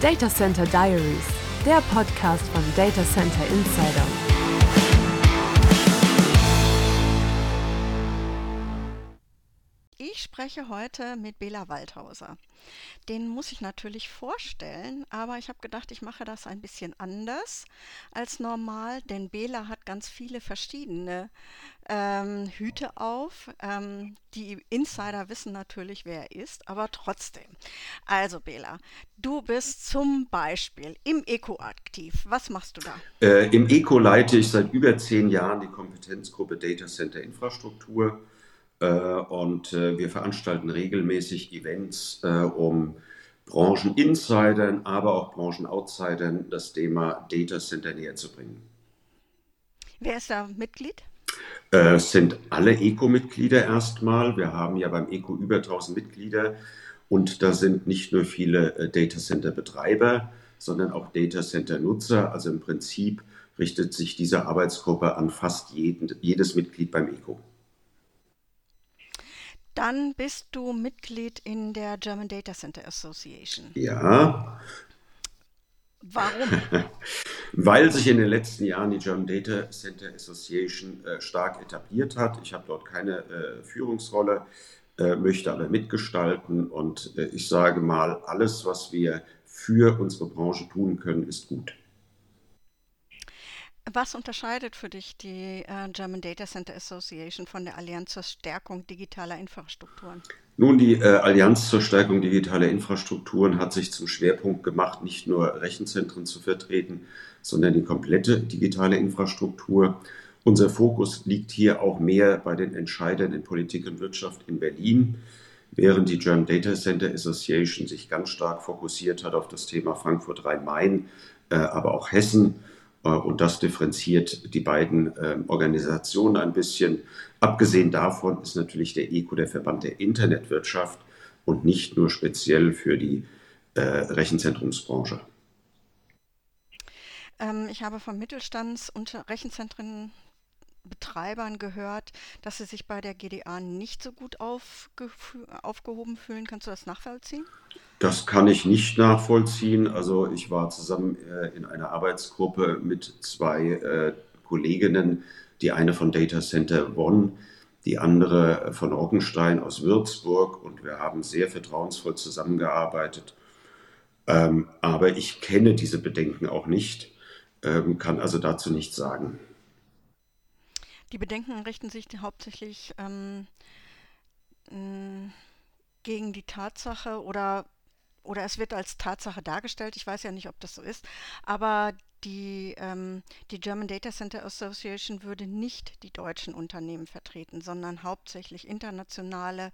Data Center Diaries, der Podcast von Data Center Insider. Spreche heute mit Bela Waldhauser. Den muss ich natürlich vorstellen, aber ich habe gedacht, ich mache das ein bisschen anders als normal, denn Bela hat ganz viele verschiedene ähm, Hüte auf. Ähm, die Insider wissen natürlich, wer er ist, aber trotzdem. Also Bela, du bist zum Beispiel im Eco aktiv. Was machst du da? Äh, Im Eco leite ich seit über zehn Jahren die Kompetenzgruppe Data Center Infrastruktur. Äh, und äh, wir veranstalten regelmäßig Events, äh, um Brancheninsidern, aber auch Branchenoutsidern das Thema Data Center näher zu bringen. Wer ist da Mitglied? Es sind alle ECO-Mitglieder erstmal. Wir haben ja beim ECO über 1000 Mitglieder und da sind nicht nur viele Data Center Betreiber, sondern auch Data Center Nutzer. Also im Prinzip richtet sich diese Arbeitsgruppe an fast jeden, jedes Mitglied beim ECO. Dann bist du Mitglied in der German Data Center Association. Ja. Warum? Weil sich in den letzten Jahren die German Data Center Association äh, stark etabliert hat. Ich habe dort keine äh, Führungsrolle, äh, möchte aber mitgestalten und äh, ich sage mal, alles, was wir für unsere Branche tun können, ist gut. Was unterscheidet für dich die äh, German Data Center Association von der Allianz zur Stärkung digitaler Infrastrukturen? Nun, die äh, Allianz zur Stärkung digitaler Infrastrukturen hat sich zum Schwerpunkt gemacht, nicht nur Rechenzentren zu vertreten, sondern die komplette digitale Infrastruktur. Unser Fokus liegt hier auch mehr bei den Entscheidern in Politik und Wirtschaft in Berlin, während die German Data Center Association sich ganz stark fokussiert hat auf das Thema Frankfurt-Rhein-Main, äh, aber auch Hessen und das differenziert die beiden ähm, Organisationen ein bisschen. Abgesehen davon ist natürlich der ECO der Verband der Internetwirtschaft und nicht nur speziell für die äh, Rechenzentrumsbranche. Ähm, ich habe von Mittelstands- und Rechenzentrenbetreibern gehört, dass sie sich bei der GDA nicht so gut aufgehoben fühlen. Kannst du das nachvollziehen? Das kann ich nicht nachvollziehen. Also ich war zusammen äh, in einer Arbeitsgruppe mit zwei äh, Kolleginnen, die eine von Data Center Bonn, die andere von Rockenstein aus Würzburg und wir haben sehr vertrauensvoll zusammengearbeitet. Ähm, aber ich kenne diese Bedenken auch nicht, ähm, kann also dazu nichts sagen. Die Bedenken richten sich hauptsächlich ähm, gegen die Tatsache oder oder es wird als Tatsache dargestellt, ich weiß ja nicht, ob das so ist, aber die, ähm, die German Data Center Association würde nicht die deutschen Unternehmen vertreten, sondern hauptsächlich internationale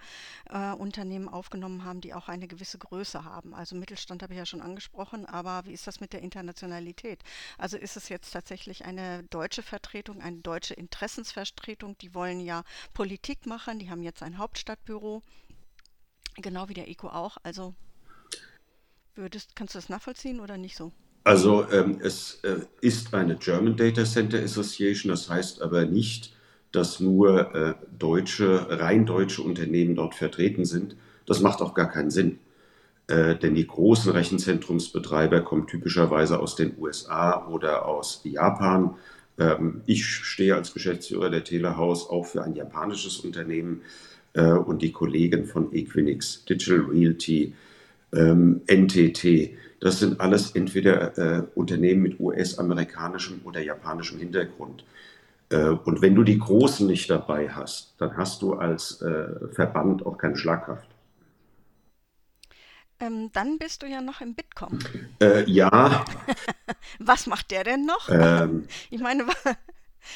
äh, Unternehmen aufgenommen haben, die auch eine gewisse Größe haben. Also Mittelstand habe ich ja schon angesprochen, aber wie ist das mit der Internationalität? Also ist es jetzt tatsächlich eine deutsche Vertretung, eine deutsche Interessensvertretung? Die wollen ja Politik machen, die haben jetzt ein Hauptstadtbüro, genau wie der ECO auch. Also Würdest, kannst du das nachvollziehen oder nicht so? Also ähm, es äh, ist eine German Data Center Association, das heißt aber nicht, dass nur äh, deutsche, rein deutsche Unternehmen dort vertreten sind. Das macht auch gar keinen Sinn. Äh, denn die großen Rechenzentrumsbetreiber kommen typischerweise aus den USA oder aus Japan. Ähm, ich stehe als Geschäftsführer der Telehaus auch für ein japanisches Unternehmen äh, und die Kollegen von Equinix Digital Realty ähm, NTT. Das sind alles entweder äh, Unternehmen mit US-amerikanischem oder japanischem Hintergrund. Äh, und wenn du die Großen nicht dabei hast, dann hast du als äh, Verband auch keine Schlagkraft. Ähm, dann bist du ja noch im Bitkom. Äh, ja. Was macht der denn noch? Ähm, ich meine,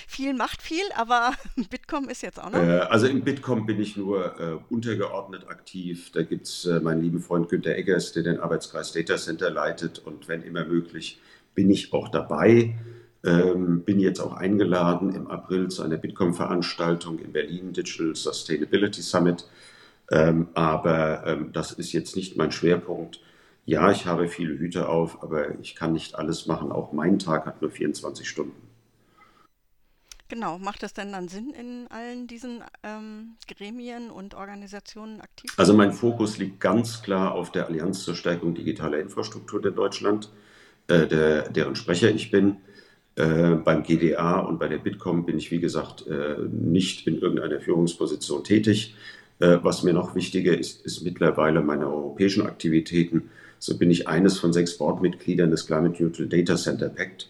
viel macht viel, aber Bitkom ist jetzt auch noch. Äh, also im Bitkom bin ich nur äh, untergeordnet aktiv. Da gibt es äh, meinen lieben Freund Günter Eggers, der den Arbeitskreis Data Center leitet. Und wenn immer möglich, bin ich auch dabei. Ähm, bin jetzt auch eingeladen im April zu einer Bitkom-Veranstaltung in Berlin, Digital Sustainability Summit. Ähm, aber ähm, das ist jetzt nicht mein Schwerpunkt. Ja, ich habe viele Hüte auf, aber ich kann nicht alles machen. Auch mein Tag hat nur 24 Stunden. Genau, macht es denn dann Sinn, in allen diesen ähm, Gremien und Organisationen aktiv Also mein Fokus liegt ganz klar auf der Allianz zur Stärkung digitaler Infrastruktur in Deutschland, äh, der, deren Sprecher ich bin. Äh, beim GDA und bei der Bitkom bin ich, wie gesagt, äh, nicht in irgendeiner Führungsposition tätig. Äh, was mir noch wichtiger ist, ist mittlerweile meine europäischen Aktivitäten. So bin ich eines von sechs Boardmitgliedern des Climate Neutral Data Center Pact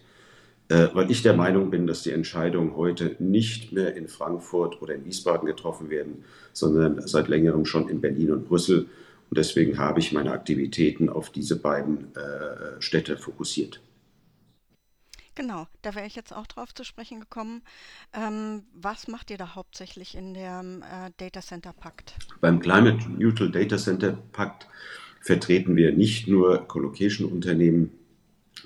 weil ich der Meinung bin, dass die Entscheidungen heute nicht mehr in Frankfurt oder in Wiesbaden getroffen werden, sondern seit längerem schon in Berlin und Brüssel. Und deswegen habe ich meine Aktivitäten auf diese beiden äh, Städte fokussiert. Genau, da wäre ich jetzt auch drauf zu sprechen gekommen. Ähm, was macht ihr da hauptsächlich in dem äh, Data Center Pakt? Beim Climate Neutral Data Center Pakt vertreten wir nicht nur Colocation-Unternehmen,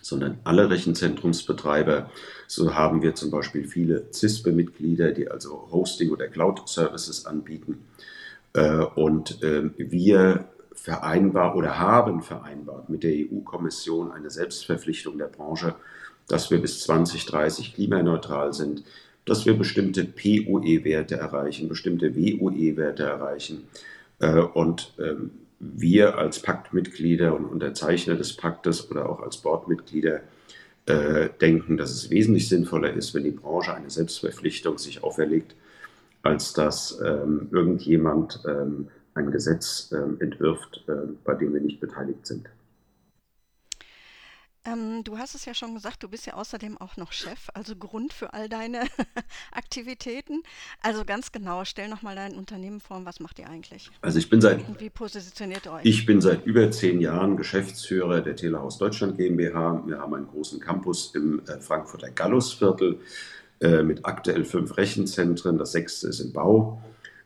sondern alle Rechenzentrumsbetreiber. So haben wir zum Beispiel viele CISPE-Mitglieder, die also Hosting oder Cloud-Services anbieten. Äh, und ähm, wir vereinbar oder haben vereinbart mit der EU-Kommission eine Selbstverpflichtung der Branche, dass wir bis 2030 klimaneutral sind, dass wir bestimmte POE-Werte erreichen, bestimmte WOE-Werte erreichen. Äh, und ähm, wir als Paktmitglieder und Unterzeichner des Paktes oder auch als Boardmitglieder äh, denken, dass es wesentlich sinnvoller ist, wenn die Branche eine Selbstverpflichtung sich auferlegt, als dass ähm, irgendjemand ähm, ein Gesetz ähm, entwirft, äh, bei dem wir nicht beteiligt sind. Ähm, du hast es ja schon gesagt, du bist ja außerdem auch noch Chef, also Grund für all deine Aktivitäten. Also ganz genau, stell nochmal dein Unternehmen vor, was macht ihr eigentlich? Also ich bin seit, Und wie positioniert ihr euch? ich bin seit über zehn Jahren Geschäftsführer der Telehaus Deutschland GmbH. Wir haben einen großen Campus im äh, Frankfurter Gallusviertel äh, mit aktuell fünf Rechenzentren. Das sechste ist im Bau.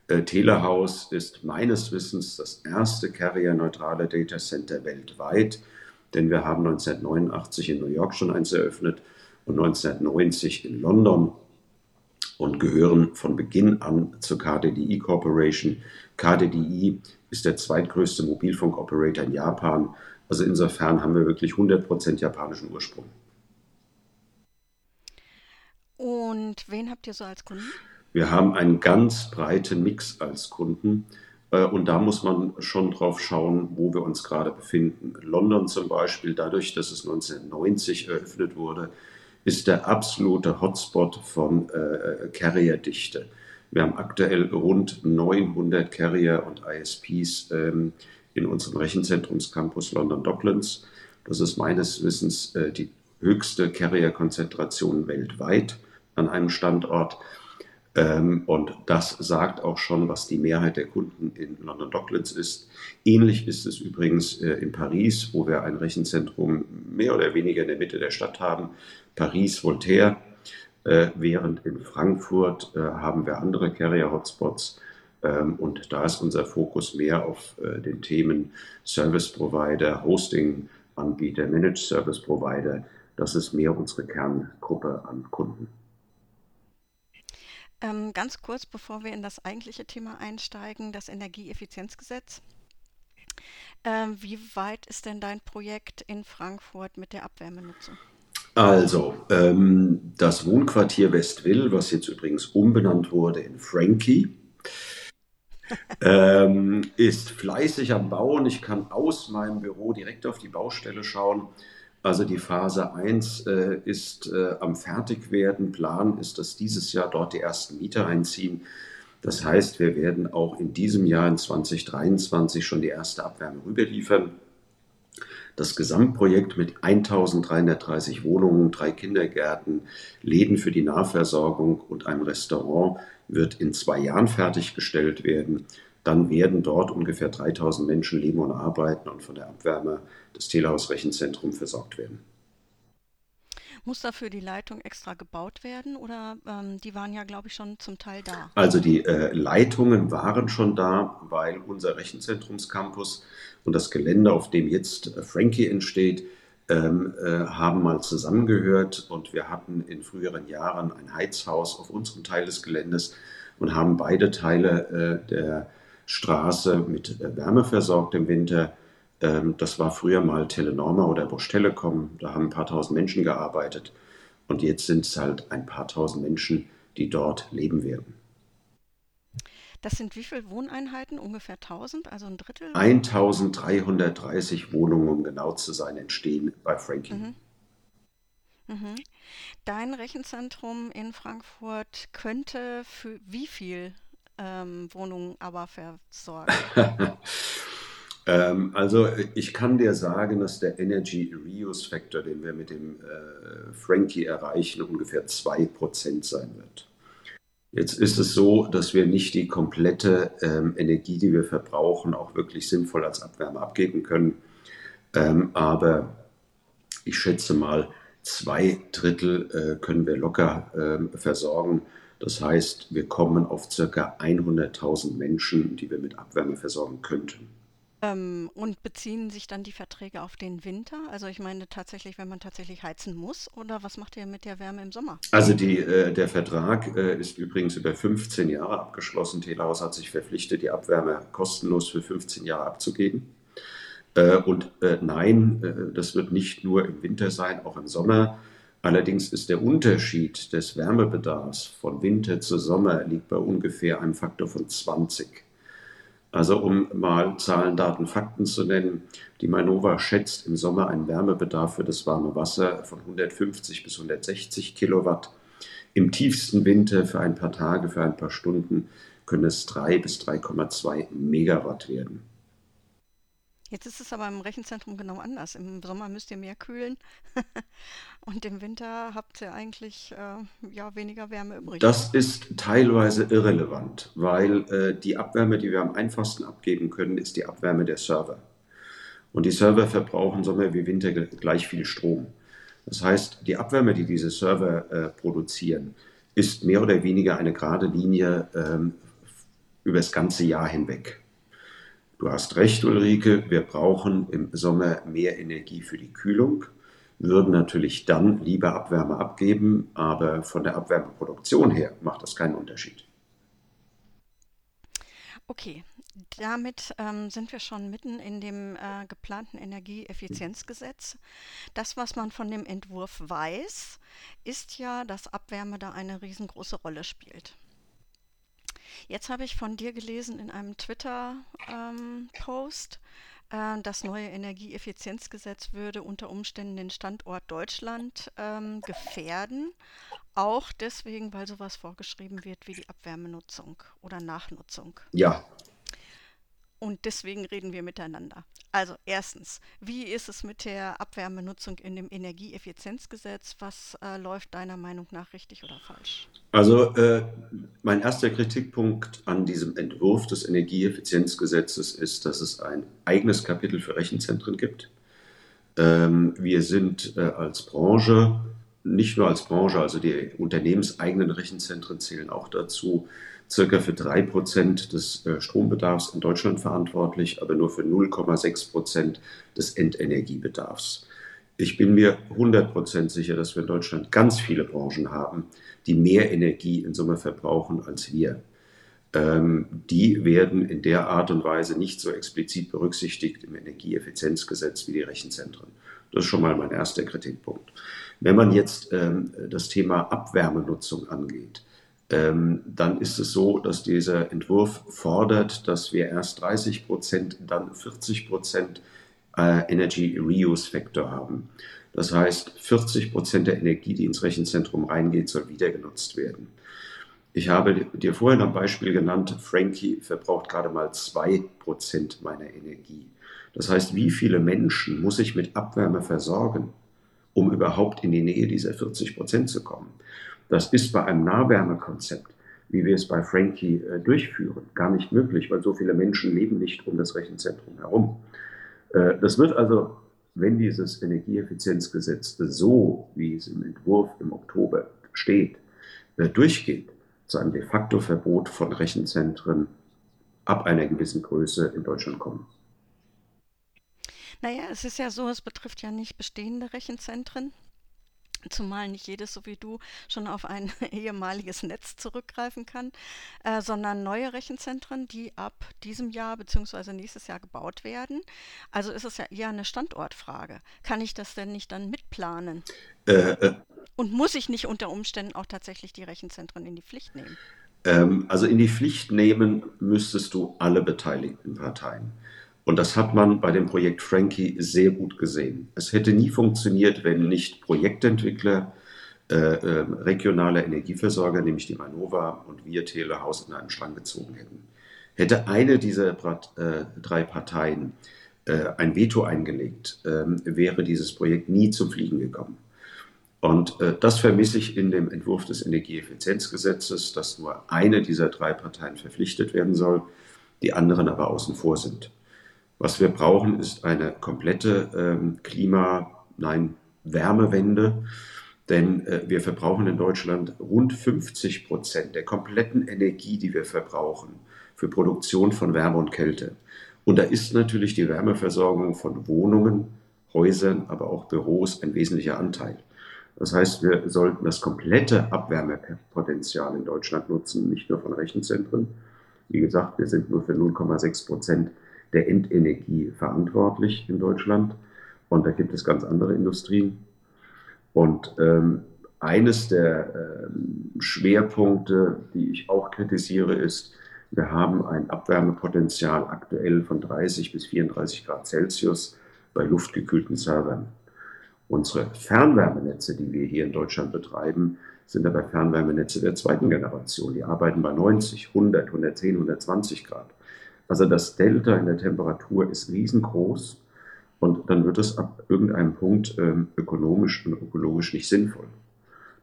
Äh, Telehaus ist meines Wissens das erste carrier-neutrale Data Center weltweit denn wir haben 1989 in New York schon eins eröffnet und 1990 in London und gehören von Beginn an zur KDDI Corporation. KDDI ist der zweitgrößte Mobilfunk-Operator in Japan. Also insofern haben wir wirklich 100% japanischen Ursprung. Und wen habt ihr so als Kunden? Wir haben einen ganz breiten Mix als Kunden. Äh, und da muss man schon drauf schauen, wo wir uns gerade befinden. London zum Beispiel, dadurch, dass es 1990 eröffnet wurde, ist der absolute Hotspot von äh, Carrier-Dichte. Wir haben aktuell rund 900 Carrier und ISPs ähm, in unserem Rechenzentrumscampus London Docklands. Das ist meines Wissens äh, die höchste Carrier-Konzentration weltweit an einem Standort. Ähm, und das sagt auch schon, was die Mehrheit der Kunden in London Docklands ist. Ähnlich ist es übrigens äh, in Paris, wo wir ein Rechenzentrum mehr oder weniger in der Mitte der Stadt haben. Paris, Voltaire. Äh, während in Frankfurt äh, haben wir andere Carrier-Hotspots. Ähm, und da ist unser Fokus mehr auf den Themen Service Provider, Hosting Anbieter, Managed Service Provider. Das ist mehr unsere Kerngruppe an Kunden. Ähm, ganz kurz, bevor wir in das eigentliche Thema einsteigen, das Energieeffizienzgesetz. Ähm, wie weit ist denn dein Projekt in Frankfurt mit der Abwärmenutzung? Also, ähm, das Wohnquartier Westwill, was jetzt übrigens umbenannt wurde in Frankie, ähm, ist fleißig am Bauen. Ich kann aus meinem Büro direkt auf die Baustelle schauen. Also die Phase 1 äh, ist äh, am Fertigwerden. Plan ist, dass dieses Jahr dort die ersten Mieter einziehen. Das heißt, wir werden auch in diesem Jahr, in 2023, schon die erste Abwärme rüberliefern. Das Gesamtprojekt mit 1330 Wohnungen, drei Kindergärten, Läden für die Nahversorgung und einem Restaurant wird in zwei Jahren fertiggestellt werden dann werden dort ungefähr 3000 Menschen leben und arbeiten und von der Abwärme des Telehaus-Rechenzentrums versorgt werden. Muss dafür die Leitung extra gebaut werden oder ähm, die waren ja, glaube ich, schon zum Teil da? Also die äh, Leitungen waren schon da, weil unser Rechenzentrumscampus und das Gelände, auf dem jetzt äh, Frankie entsteht, ähm, äh, haben mal zusammengehört und wir hatten in früheren Jahren ein Heizhaus auf unserem Teil des Geländes und haben beide Teile äh, der Straße mit äh, Wärme versorgt im Winter. Ähm, das war früher mal Telenorma oder Bosch Telekom. Da haben ein paar tausend Menschen gearbeitet. Und jetzt sind es halt ein paar tausend Menschen, die dort leben werden. Das sind wie viele Wohneinheiten? Ungefähr 1000, also ein Drittel? 1330 Wohnungen, um genau zu sein, entstehen bei Frankie. Mhm. Mhm. Dein Rechenzentrum in Frankfurt könnte für wie viel ähm, Wohnungen aber versorgen? ähm, also ich kann dir sagen, dass der Energy Reuse Factor, den wir mit dem äh, Frankie erreichen, ungefähr 2% sein wird. Jetzt ist es so, dass wir nicht die komplette ähm, Energie, die wir verbrauchen, auch wirklich sinnvoll als Abwärme abgeben können. Ähm, aber ich schätze mal, zwei Drittel äh, können wir locker äh, versorgen. Das heißt, wir kommen auf ca. 100.000 Menschen, die wir mit Abwärme versorgen könnten. Ähm, und beziehen sich dann die Verträge auf den Winter? Also ich meine tatsächlich, wenn man tatsächlich heizen muss, oder was macht ihr mit der Wärme im Sommer? Also die, äh, der Vertrag äh, ist übrigens über 15 Jahre abgeschlossen. Telehaus hat sich verpflichtet, die Abwärme kostenlos für 15 Jahre abzugeben. Äh, und äh, nein, äh, das wird nicht nur im Winter sein, auch im Sommer. Allerdings ist der Unterschied des Wärmebedarfs von Winter zu Sommer liegt bei ungefähr einem Faktor von 20. Also um mal Zahlen, Daten, Fakten zu nennen, die Mainova schätzt im Sommer einen Wärmebedarf für das warme Wasser von 150 bis 160 Kilowatt. Im tiefsten Winter für ein paar Tage, für ein paar Stunden können es 3 bis 3,2 Megawatt werden. Jetzt ist es aber im Rechenzentrum genau anders. Im Sommer müsst ihr mehr kühlen und im Winter habt ihr eigentlich äh, ja, weniger Wärme übrig. Das ist teilweise irrelevant, weil äh, die Abwärme, die wir am einfachsten abgeben können, ist die Abwärme der Server. Und die Server verbrauchen Sommer wie Winter gleich viel Strom. Das heißt, die Abwärme, die diese Server äh, produzieren, ist mehr oder weniger eine gerade Linie ähm, über das ganze Jahr hinweg. Du hast recht, Ulrike, wir brauchen im Sommer mehr Energie für die Kühlung, würden natürlich dann lieber Abwärme abgeben, aber von der Abwärmeproduktion her macht das keinen Unterschied. Okay, damit ähm, sind wir schon mitten in dem äh, geplanten Energieeffizienzgesetz. Das, was man von dem Entwurf weiß, ist ja, dass Abwärme da eine riesengroße Rolle spielt. Jetzt habe ich von dir gelesen in einem Twitter-Post, ähm, äh, das neue Energieeffizienzgesetz würde unter Umständen den Standort Deutschland ähm, gefährden. Auch deswegen, weil sowas vorgeschrieben wird wie die Abwärmenutzung oder Nachnutzung. Ja, und deswegen reden wir miteinander. Also erstens, wie ist es mit der Abwärmenutzung in dem Energieeffizienzgesetz? Was äh, läuft deiner Meinung nach richtig oder falsch? Also äh, mein erster Kritikpunkt an diesem Entwurf des Energieeffizienzgesetzes ist, dass es ein eigenes Kapitel für Rechenzentren gibt. Ähm, wir sind äh, als Branche, nicht nur als Branche, also die unternehmenseigenen Rechenzentren zählen auch dazu, circa für 3% des äh, Strombedarfs in Deutschland verantwortlich, aber nur für 0,6% des Endenergiebedarfs. Ich bin mir 100% sicher, dass wir in Deutschland ganz viele Branchen haben, die mehr Energie in Summe verbrauchen als wir. Ähm, die werden in der Art und Weise nicht so explizit berücksichtigt im Energieeffizienzgesetz wie die Rechenzentren. Das ist schon mal mein erster Kritikpunkt. Wenn man jetzt ähm, das Thema Abwärmenutzung angeht, ähm, dann ist es so, dass dieser Entwurf fordert, dass wir erst 30 Prozent, dann 40 Prozent äh, Energy Reuse Factor haben. Das heißt, 40 Prozent der Energie, die ins Rechenzentrum reingeht, soll wieder genutzt werden. Ich habe dir vorhin am Beispiel genannt, Frankie verbraucht gerade mal 2 Prozent meiner Energie. Das heißt, wie viele Menschen muss ich mit Abwärme versorgen, um überhaupt in die Nähe dieser 40 Prozent zu kommen? Das ist bei einem Nahwärmekonzept, wie wir es bei Frankie äh, durchführen, gar nicht möglich, weil so viele Menschen leben nicht um das Rechenzentrum herum. Äh, das wird also, wenn dieses Energieeffizienzgesetz so, wie es im Entwurf im Oktober steht, äh, durchgeht, zu einem de facto Verbot von Rechenzentren ab einer gewissen Größe in Deutschland kommen. Naja, es ist ja so, es betrifft ja nicht bestehende Rechenzentren, zumal nicht jedes, so wie du, schon auf ein ehemaliges Netz zurückgreifen kann, äh, sondern neue Rechenzentren, die ab diesem Jahr bzw. nächstes Jahr gebaut werden. Also ist es ja eher eine Standortfrage. Kann ich das denn nicht dann mitplanen? Äh, äh, Und muss ich nicht unter Umständen auch tatsächlich die Rechenzentren in die Pflicht nehmen? Ähm, also in die Pflicht nehmen müsstest du alle beteiligten Parteien. Und das hat man bei dem Projekt Frankie sehr gut gesehen. Es hätte nie funktioniert, wenn nicht Projektentwickler, äh, äh, regionale Energieversorger, nämlich die Manova und wir Telehaus in einen Strang gezogen hätten. Hätte eine dieser äh, drei Parteien äh, ein Veto eingelegt, ähm, wäre dieses Projekt nie zum Fliegen gekommen. Und äh, das vermisse ich in dem Entwurf des Energieeffizienzgesetzes, dass nur eine dieser drei Parteien verpflichtet werden soll, die anderen aber außen vor sind. Was wir brauchen, ist eine komplette ähm, Klima-, nein, Wärmewende. Denn äh, wir verbrauchen in Deutschland rund 50 Prozent der kompletten Energie, die wir verbrauchen, für Produktion von Wärme und Kälte. Und da ist natürlich die Wärmeversorgung von Wohnungen, Häusern, aber auch Büros ein wesentlicher Anteil. Das heißt, wir sollten das komplette Abwärmepotenzial in Deutschland nutzen, nicht nur von Rechenzentren. Wie gesagt, wir sind nur für 0,6 Prozent der Endenergie verantwortlich in Deutschland. Und da gibt es ganz andere Industrien. Und ähm, eines der ähm, Schwerpunkte, die ich auch kritisiere, ist, wir haben ein Abwärmepotenzial aktuell von 30 bis 34 Grad Celsius bei luftgekühlten Servern. Unsere Fernwärmenetze, die wir hier in Deutschland betreiben, sind aber Fernwärmenetze der zweiten Generation. Die arbeiten bei 90, 100, 110, 120 Grad. Also das Delta in der Temperatur ist riesengroß und dann wird es ab irgendeinem Punkt ähm, ökonomisch und ökologisch nicht sinnvoll.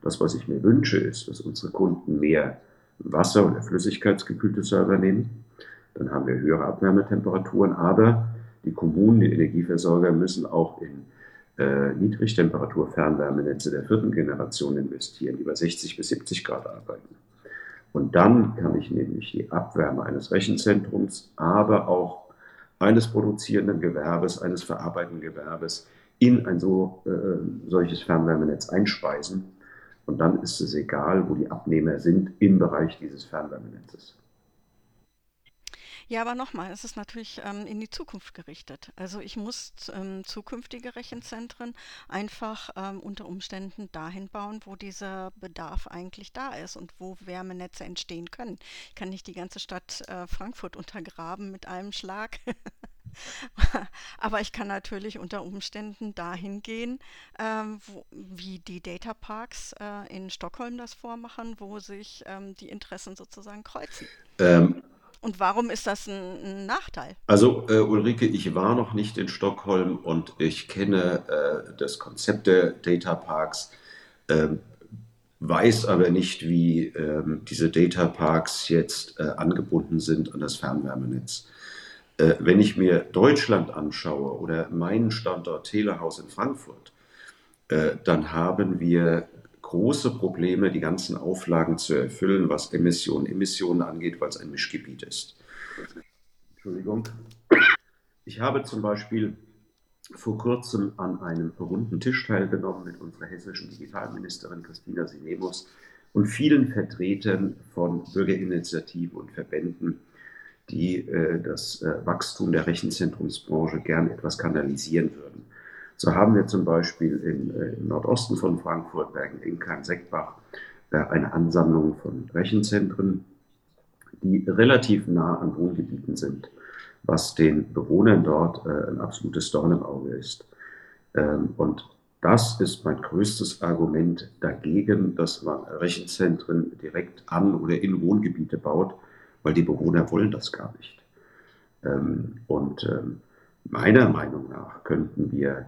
Das, was ich mir wünsche, ist, dass unsere Kunden mehr Wasser- oder flüssigkeitsgekühlte Server nehmen. Dann haben wir höhere Abwärmetemperaturen, aber die Kommunen, die Energieversorger müssen auch in äh, Niedrigtemperatur-Fernwärmenetze der vierten Generation investieren, die bei 60 bis 70 Grad arbeiten. Und dann kann ich nämlich die Abwärme eines Rechenzentrums, aber auch eines produzierenden Gewerbes, eines verarbeitenden Gewerbes in ein so, äh, solches Fernwärmenetz einspeisen. Und dann ist es egal, wo die Abnehmer sind im Bereich dieses Fernwärmenetzes. Ja, aber nochmal, es ist natürlich ähm, in die Zukunft gerichtet. Also ich muss ähm, zukünftige Rechenzentren einfach ähm, unter Umständen dahin bauen, wo dieser Bedarf eigentlich da ist und wo Wärmenetze entstehen können. Ich kann nicht die ganze Stadt äh, Frankfurt untergraben mit einem Schlag. Aber ich kann natürlich unter Umständen dahin gehen, ähm, wo, wie die Data Parks äh, in Stockholm das vormachen, wo sich ähm, die Interessen sozusagen kreuzen. Ähm, und warum ist das ein, ein Nachteil? Also äh, Ulrike, ich war noch nicht in Stockholm und ich kenne äh, das Konzept der Data Parks, äh, weiß aber nicht, wie ähm, diese Data Parks jetzt äh, angebunden sind an das Fernwärmenetz. Äh, wenn ich mir Deutschland anschaue oder meinen Standort Telehaus in Frankfurt, äh, dann haben wir große Probleme, die ganzen Auflagen zu erfüllen, was Emissionen, Emissionen angeht, weil es ein Mischgebiet ist. Entschuldigung. Ich habe zum Beispiel vor kurzem an einem runden Tisch teilgenommen mit unserer hessischen Digitalministerin Christina Sinemus und vielen Vertretern von Bürgerinitiativen und Verbänden, die äh, das äh, Wachstum der Rechenzentrumsbranche gern etwas kanalisieren würden. So haben wir zum Beispiel in, äh, im Nordosten von Frankfurt, Bergen-Enkheim-Seckbach, äh, eine Ansammlung von Rechenzentren, die relativ nah an Wohngebieten sind, was den Bewohnern dort äh, ein absolutes Dorn im Auge ist. Ähm, und das ist mein größtes Argument dagegen, dass man Rechenzentren direkt an oder in Wohngebiete baut, weil die Bewohner wollen das gar nicht. Ähm, und ähm, meiner Meinung nach könnten wir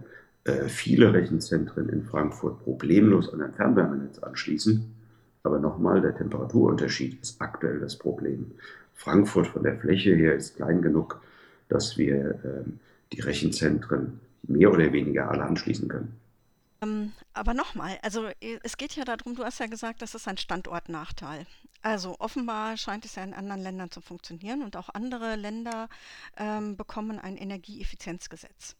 viele Rechenzentren in Frankfurt problemlos an ein Fernwärmenetz anschließen. Aber nochmal, der Temperaturunterschied ist aktuell das Problem. Frankfurt von der Fläche her ist klein genug, dass wir ähm, die Rechenzentren mehr oder weniger alle anschließen können. Ähm, aber nochmal, also es geht ja darum, du hast ja gesagt, das ist ein Standortnachteil. Also offenbar scheint es ja in anderen Ländern zu funktionieren und auch andere Länder ähm, bekommen ein Energieeffizienzgesetz.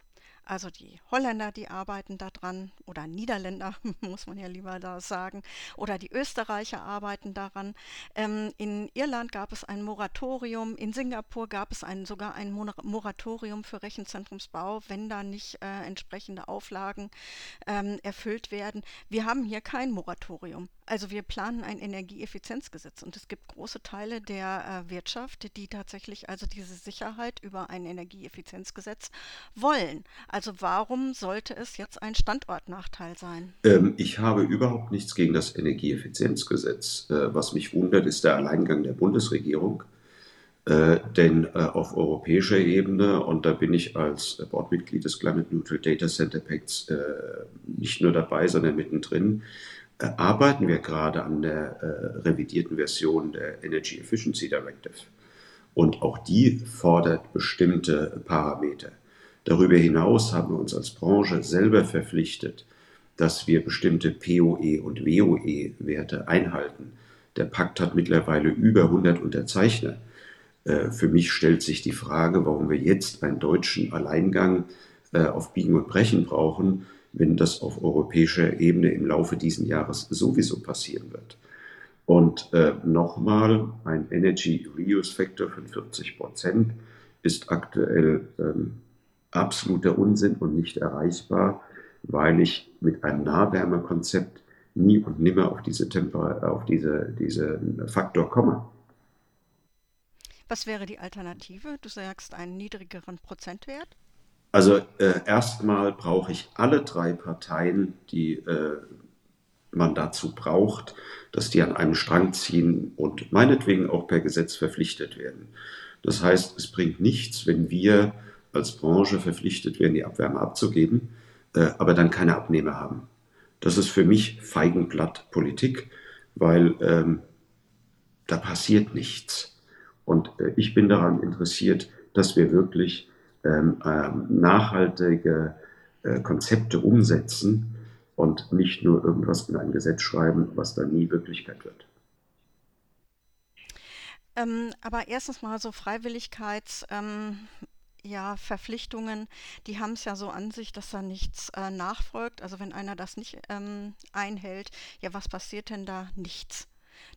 Also die Holländer, die arbeiten daran, oder Niederländer, muss man ja lieber da sagen, oder die Österreicher arbeiten daran. Ähm, in Irland gab es ein Moratorium, in Singapur gab es ein, sogar ein Moratorium für Rechenzentrumsbau, wenn da nicht äh, entsprechende Auflagen ähm, erfüllt werden. Wir haben hier kein Moratorium. Also wir planen ein Energieeffizienzgesetz und es gibt große Teile der äh, Wirtschaft, die tatsächlich also diese Sicherheit über ein Energieeffizienzgesetz wollen. Also warum sollte es jetzt ein Standortnachteil sein? Ähm, ich habe überhaupt nichts gegen das Energieeffizienzgesetz. Äh, was mich wundert, ist der Alleingang der Bundesregierung. Äh, denn äh, auf europäischer Ebene, und da bin ich als Boardmitglied des Climate Neutral Data Center Pacts äh, nicht nur dabei, sondern mittendrin, arbeiten wir gerade an der äh, revidierten Version der Energy Efficiency Directive. Und auch die fordert bestimmte Parameter. Darüber hinaus haben wir uns als Branche selber verpflichtet, dass wir bestimmte POE und WOE-Werte einhalten. Der Pakt hat mittlerweile über 100 Unterzeichner. Äh, für mich stellt sich die Frage, warum wir jetzt einen deutschen Alleingang äh, auf Biegen und Brechen brauchen, wenn das auf europäischer Ebene im Laufe dieses Jahres sowieso passieren wird. Und äh, nochmal, ein Energy Reuse Factor von 40 Prozent ist aktuell ähm, absoluter Unsinn und nicht erreichbar, weil ich mit einem Nahwärmekonzept nie und nimmer auf diese, Temper auf diese, diesen Faktor komme. Was wäre die Alternative? Du sagst einen niedrigeren Prozentwert? Also äh, erstmal brauche ich alle drei Parteien, die äh, man dazu braucht, dass die an einem Strang ziehen und meinetwegen auch per Gesetz verpflichtet werden. Das heißt, es bringt nichts, wenn wir als Branche verpflichtet werden, die Abwärme abzugeben, äh, aber dann keine Abnehmer haben. Das ist für mich Feigenblatt-Politik, weil ähm, da passiert nichts. Und äh, ich bin daran interessiert, dass wir wirklich ähm, ähm, nachhaltige äh, Konzepte umsetzen und nicht nur irgendwas in ein Gesetz schreiben, was dann nie Wirklichkeit wird. Ähm, aber erstens mal so Freiwilligkeits. Ähm, ja, Verpflichtungen, die haben es ja so an sich, dass da nichts äh, nachfolgt. Also wenn einer das nicht ähm, einhält, ja, was passiert denn da? Nichts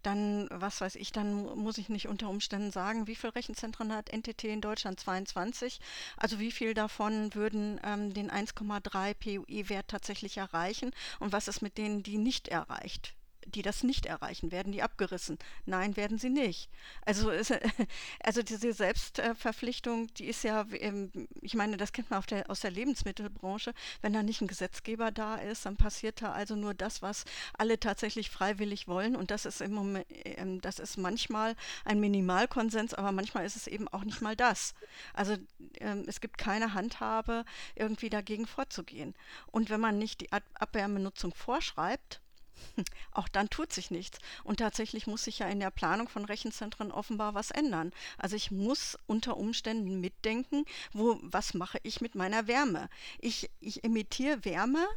dann, was weiß ich, dann muss ich nicht unter Umständen sagen, wie viele Rechenzentren hat NTT in Deutschland? 22. Also wie viel davon würden ähm, den 1,3 PUI-Wert tatsächlich erreichen und was ist mit denen, die nicht erreicht die das nicht erreichen, werden die abgerissen? Nein, werden sie nicht. Also, also diese Selbstverpflichtung, die ist ja, ähm, ich meine, das kennt man der, aus der Lebensmittelbranche. Wenn da nicht ein Gesetzgeber da ist, dann passiert da also nur das, was alle tatsächlich freiwillig wollen. Und das ist im Moment, ähm, das ist manchmal ein Minimalkonsens, aber manchmal ist es eben auch nicht mal das. Also ähm, es gibt keine Handhabe, irgendwie dagegen vorzugehen. Und wenn man nicht die Abwärmenutzung vorschreibt, auch dann tut sich nichts. Und tatsächlich muss sich ja in der Planung von Rechenzentren offenbar was ändern. Also ich muss unter Umständen mitdenken, wo, was mache ich mit meiner Wärme? Ich, ich emittiere Wärme,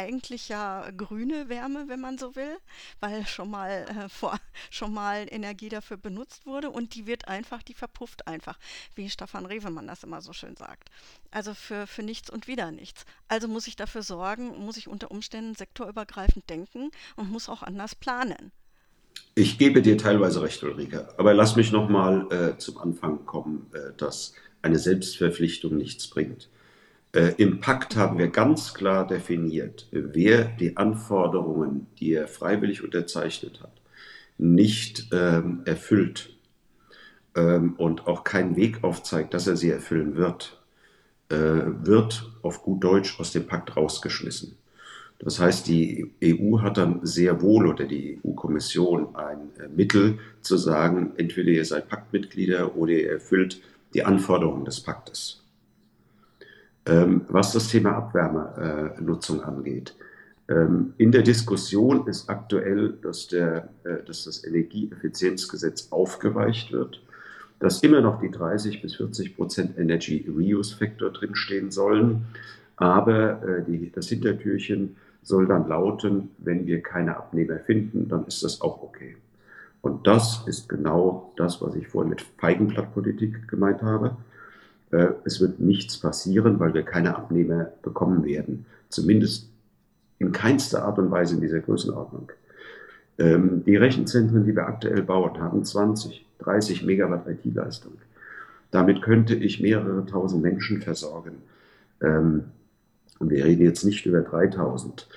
eigentlich ja grüne Wärme, wenn man so will, weil schon mal äh, vor, schon mal Energie dafür benutzt wurde und die wird einfach, die verpufft einfach, wie Stefan Rewemann das immer so schön sagt. Also für, für nichts und wieder nichts. Also muss ich dafür sorgen, muss ich unter Umständen sektorübergreifend denken und muss auch anders planen. Ich gebe dir teilweise recht, Ulrike, aber lass mich nochmal äh, zum Anfang kommen, äh, dass eine Selbstverpflichtung nichts bringt. Äh, Im Pakt haben wir ganz klar definiert, wer die Anforderungen, die er freiwillig unterzeichnet hat, nicht ähm, erfüllt ähm, und auch keinen Weg aufzeigt, dass er sie erfüllen wird, äh, wird auf gut Deutsch aus dem Pakt rausgeschmissen. Das heißt, die EU hat dann sehr wohl oder die EU-Kommission ein äh, Mittel zu sagen, entweder ihr seid Paktmitglieder oder ihr erfüllt die Anforderungen des Paktes. Ähm, was das Thema Abwärmenutzung angeht. Ähm, in der Diskussion ist aktuell, dass, der, äh, dass das Energieeffizienzgesetz aufgeweicht wird, dass immer noch die 30 bis 40 Prozent Energy Reuse Factor drinstehen sollen. Aber äh, die, das Hintertürchen soll dann lauten, wenn wir keine Abnehmer finden, dann ist das auch okay. Und das ist genau das, was ich vorhin mit Feigenblattpolitik gemeint habe. Äh, es wird nichts passieren, weil wir keine Abnehmer bekommen werden. Zumindest in keinster Art und Weise in dieser Größenordnung. Ähm, die Rechenzentren, die wir aktuell bauen, haben 20, 30 Megawatt IT-Leistung. Damit könnte ich mehrere tausend Menschen versorgen. Ähm, und wir reden jetzt nicht über 3000.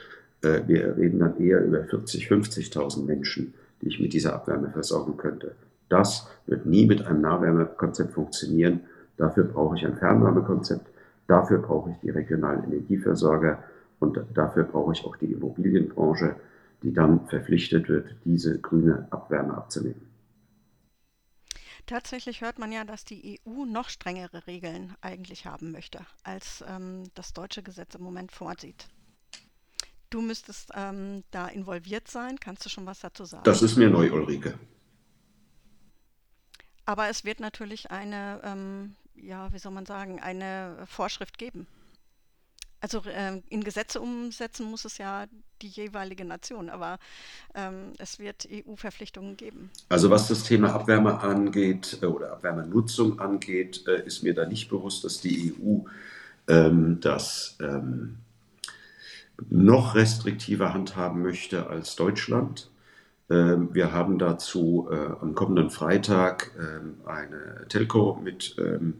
Äh, wir reden dann eher über 40, 50.000 Menschen, die ich mit dieser Abwärme versorgen könnte. Das wird nie mit einem Nahwärmekonzept funktionieren. Dafür brauche ich ein Fernwärmekonzept. Dafür brauche ich die regionalen Energieversorger und dafür brauche ich auch die Immobilienbranche, die dann verpflichtet wird, diese grüne Abwärme abzunehmen. Tatsächlich hört man ja, dass die EU noch strengere Regeln eigentlich haben möchte, als ähm, das deutsche Gesetz im Moment vorsieht. Du müsstest ähm, da involviert sein. Kannst du schon was dazu sagen? Das ist mir neu, Ulrike. Aber es wird natürlich eine, ähm, ja, wie soll man sagen, eine Vorschrift geben. Also äh, in Gesetze umsetzen muss es ja die jeweilige Nation, aber ähm, es wird EU-Verpflichtungen geben. Also was das Thema Abwärme angeht äh, oder Abwärmenutzung angeht, äh, ist mir da nicht bewusst, dass die EU ähm, das ähm, noch restriktiver handhaben möchte als Deutschland. Ähm, wir haben dazu äh, am kommenden Freitag ähm, eine Telco mit ähm,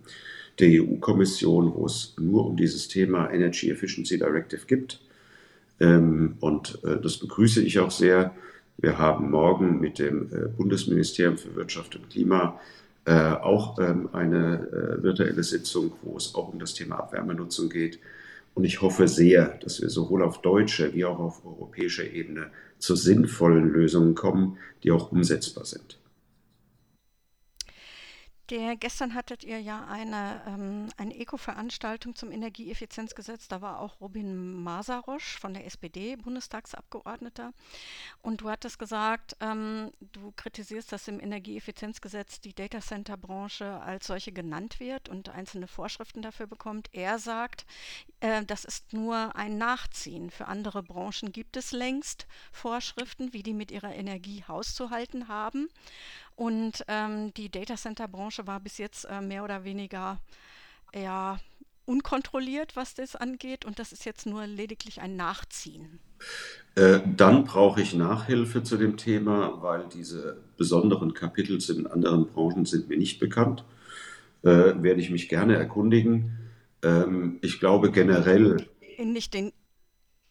der EU-Kommission, wo es nur um dieses Thema Energy Efficiency Directive gibt. Und äh, das begrüße ich auch sehr. Wir haben morgen mit dem äh, Bundesministerium für Wirtschaft und Klima auch eine virtuelle Sitzung, wo es auch um das Thema Abwärmenutzung geht. Und ich hoffe sehr, dass wir sowohl auf deutscher wie auch auf europäischer Ebene zu sinnvollen Lösungen kommen, die auch umsetzbar sind. Der, gestern hattet ihr ja eine, ähm, eine Eco-Veranstaltung zum Energieeffizienzgesetz. Da war auch Robin Masarosch von der SPD, Bundestagsabgeordneter. Und du hattest gesagt, ähm, du kritisierst, dass im Energieeffizienzgesetz die Datacenter-Branche als solche genannt wird und einzelne Vorschriften dafür bekommt. Er sagt, das ist nur ein Nachziehen. Für andere Branchen gibt es längst Vorschriften, wie die mit ihrer Energie hauszuhalten haben. Und ähm, die Data Center Branche war bis jetzt äh, mehr oder weniger ja, unkontrolliert, was das angeht. Und das ist jetzt nur lediglich ein Nachziehen. Äh, dann brauche ich Nachhilfe zu dem Thema, weil diese besonderen Kapitel in anderen Branchen sind mir nicht bekannt. Äh, werde ich mich gerne erkundigen. Ähm, ich glaube generell. Nicht den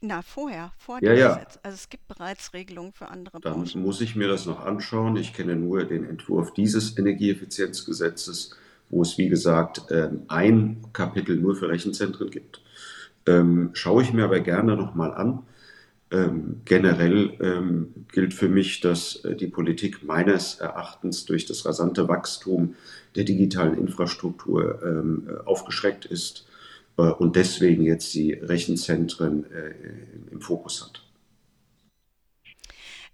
na, vorher, vor dem ja. Gesetz. Also es gibt bereits Regelungen für andere Dann Branchen. muss ich mir das noch anschauen. Ich kenne nur den Entwurf dieses Energieeffizienzgesetzes, wo es, wie gesagt, ähm, ein Kapitel nur für Rechenzentren gibt. Ähm, schaue ich mir aber gerne nochmal an. Ähm, generell gilt für mich, dass äh, die Politik meines Erachtens durch das rasante Wachstum der digitalen Infrastruktur aufgeschreckt ist äh, und deswegen jetzt die Rechenzentren äh, im Fokus hat.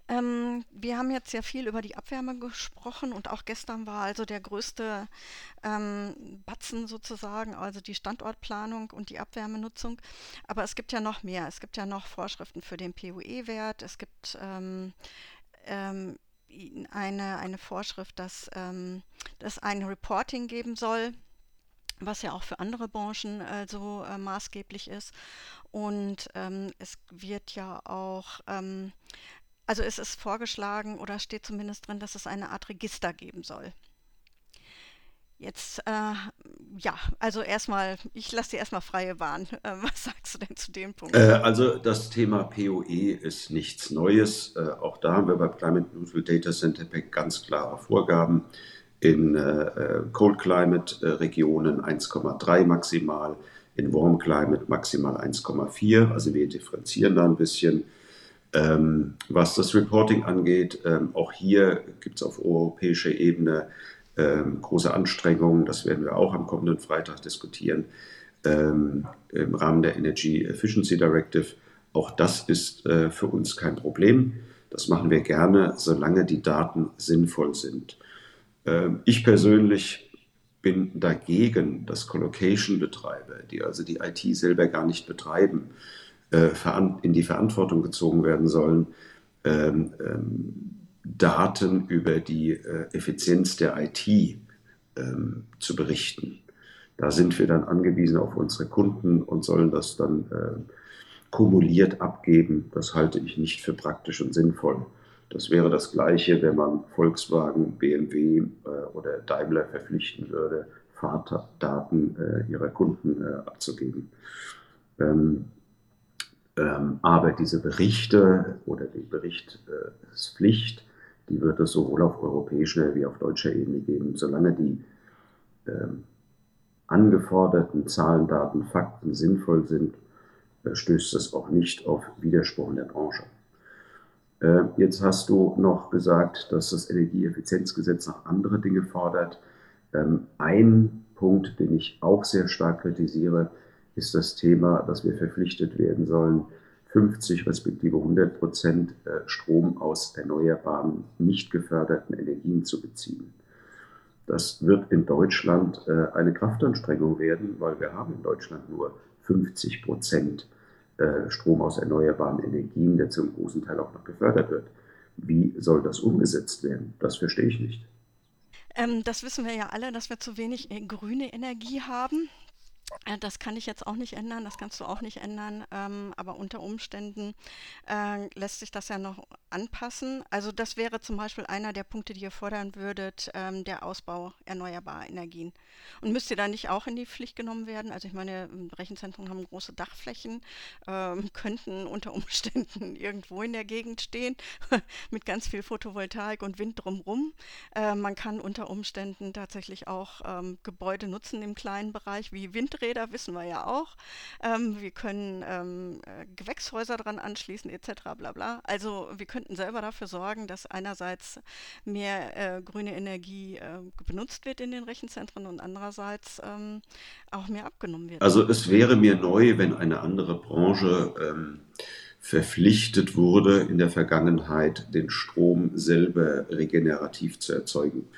Ähm, wir haben jetzt sehr viel über die Abwärme gesprochen und auch gestern war also der größte ähm, Batzen sozusagen, also die Standortplanung und die Abwärmenutzung. Aber es gibt ja noch mehr. Es gibt ja noch Vorschriften für den PUE-Wert. Es gibt ähm, ähm, eine, eine Vorschrift, dass ähm, es ein Reporting geben soll was ja auch für andere Branchen also äh, maßgeblich ist. Und ähm, es wird ja auch, ähm, also es ist vorgeschlagen oder steht zumindest drin, dass es eine Art Register geben soll. Jetzt, äh, ja, also erstmal, ich lasse dir erstmal freie Bahn. Äh, was sagst du denn zu dem Punkt? Äh, also das Thema POE ist nichts Neues. Äh, auch da haben wir bei Climate Neutral Data Center Pack ganz klare Vorgaben in äh, Cold Climate äh, Regionen 1,3 maximal, in Warm Climate maximal 1,4. Also wir differenzieren da ein bisschen. Ähm, was das Reporting angeht, ähm, auch hier gibt es auf europäischer Ebene ähm, große Anstrengungen. Das werden wir auch am kommenden Freitag diskutieren ähm, im Rahmen der Energy Efficiency Directive. Auch das ist äh, für uns kein Problem. Das machen wir gerne, solange die Daten sinnvoll sind. Ähm, ich persönlich bin dagegen, dass Colocation-Betreiber, die also die IT selber gar nicht betreiben, äh, in die Verantwortung gezogen werden sollen, ähm, ähm, Daten über die äh, Effizienz der IT zu berichten. Da sind wir dann angewiesen auf unsere Kunden und sollen das dann äh, kumuliert abgeben. Das halte ich nicht für praktisch und sinnvoll. Das wäre das Gleiche, wenn man Volkswagen, BMW äh, oder Daimler verpflichten würde, Fahrdaten äh, ihrer Kunden äh, abzugeben. Ähm, ähm, aber diese Berichte oder die Berichtspflicht, die wird es sowohl auf europäischer wie auf deutscher Ebene geben, solange die ähm, angeforderten Zahlen, Daten, Fakten sinnvoll sind, äh, stößt es auch nicht auf Widerspruch in der Branche. Äh, jetzt hast du noch gesagt, dass das Energieeffizienzgesetz noch andere Dinge fordert. Ähm, ein Punkt, den ich auch sehr stark kritisiere, ist das Thema, dass wir verpflichtet werden sollen, 50 respektive 100 Prozent äh, Strom aus erneuerbaren, nicht geförderten Energien zu beziehen. Das wird in Deutschland äh, eine Kraftanstrengung werden, weil wir haben in Deutschland nur 50 Prozent äh, Strom aus erneuerbaren Energien, der zum großen Teil auch noch gefördert wird. Wie soll das umgesetzt werden? Das verstehe ich nicht. Ähm, das wissen wir ja alle, dass wir zu wenig grüne Energie haben. Äh, das kann ich jetzt auch nicht ändern, das kannst du auch nicht ändern, ähm, aber unter Umständen äh, lässt sich das ja noch anpassen. Also das wäre zum Beispiel einer der Punkte, die ihr fordern würdet, ähm, der Ausbau erneuerbarer Energien. Und müsst ihr da nicht auch in die Pflicht genommen werden? Also ich meine, Rechenzentren haben große Dachflächen, ähm, könnten unter Umständen irgendwo in der Gegend stehen mit ganz viel Photovoltaik und Wind drumherum. Äh, man kann unter Umständen tatsächlich auch ähm, Gebäude nutzen im kleinen Bereich wie Wind Windräder wissen wir ja auch. Ähm, wir können ähm, äh, Gewächshäuser dran anschließen etc. Bla. Also wir könnten selber dafür sorgen, dass einerseits mehr äh, grüne Energie äh, benutzt wird in den Rechenzentren und andererseits ähm, auch mehr abgenommen wird. Also es wäre mir neu, wenn eine andere Branche ähm, verpflichtet wurde, in der Vergangenheit den Strom selber regenerativ zu erzeugen.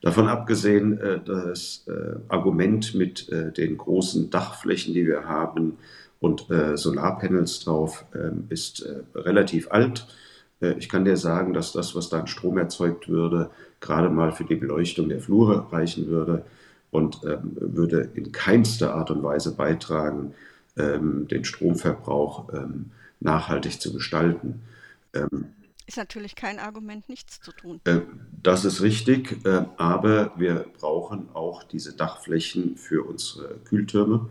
Davon abgesehen, äh, das äh, Argument mit äh, den großen Dachflächen, die wir haben und Solarpanels drauf, ähm, ist relativ alt. Ich kann dir sagen, dass das, was da an Strom erzeugt würde, gerade mal für die Beleuchtung der Flure reichen würde und ähm, würde in keinster Art und Weise beitragen, ähm, den Stromverbrauch nachhaltig zu gestalten. Ist natürlich kein Argument, nichts zu tun. Äh, das ist richtig, äh, aber wir brauchen auch diese Dachflächen für unsere Kühltürme.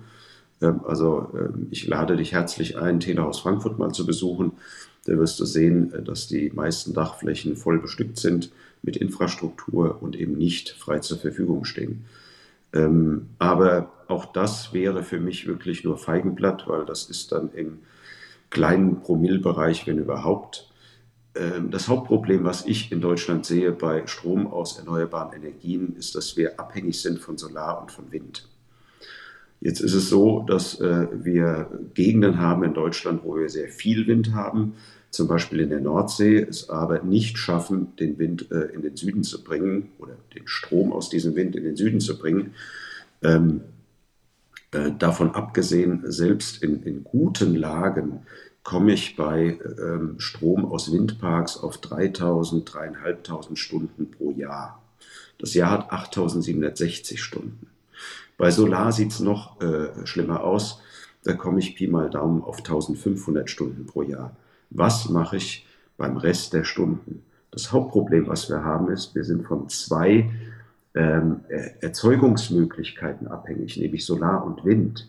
Ähm, also ähm, ich lade dich herzlich ein, Telehaus Frankfurt mal zu besuchen. Da wirst du sehen, äh, dass die meisten Dachflächen voll bestückt sind mit Infrastruktur und eben nicht frei zur Verfügung stehen. Ähm, aber auch das wäre für mich wirklich nur Feigenblatt, weil das ist dann im kleinen Promillbereich, wenn überhaupt. Ähm, das Hauptproblem, was ich in Deutschland sehe bei Strom aus erneuerbaren Energien, ist, dass wir abhängig sind von Solar und von Wind. Jetzt ist es so, dass äh, wir Gegenden haben in Deutschland, wo wir sehr viel Wind haben, zum Beispiel in der Nordsee, es aber nicht schaffen, den Wind äh, in den Süden zu bringen oder den Strom aus diesem Wind in den Süden zu bringen. Ähm, äh, davon abgesehen, selbst in, in guten Lagen komme ich bei ähm, Strom aus Windparks auf 3000, 3500 Stunden pro Jahr. Das Jahr hat 8760 Stunden. Bei Solar sieht es noch äh, schlimmer aus. Da komme ich Pi mal Daumen auf 1500 Stunden pro Jahr. Was mache ich beim Rest der Stunden? Das Hauptproblem, was wir haben, ist, wir sind von zwei ähm, Erzeugungsmöglichkeiten abhängig, nämlich Solar und Wind,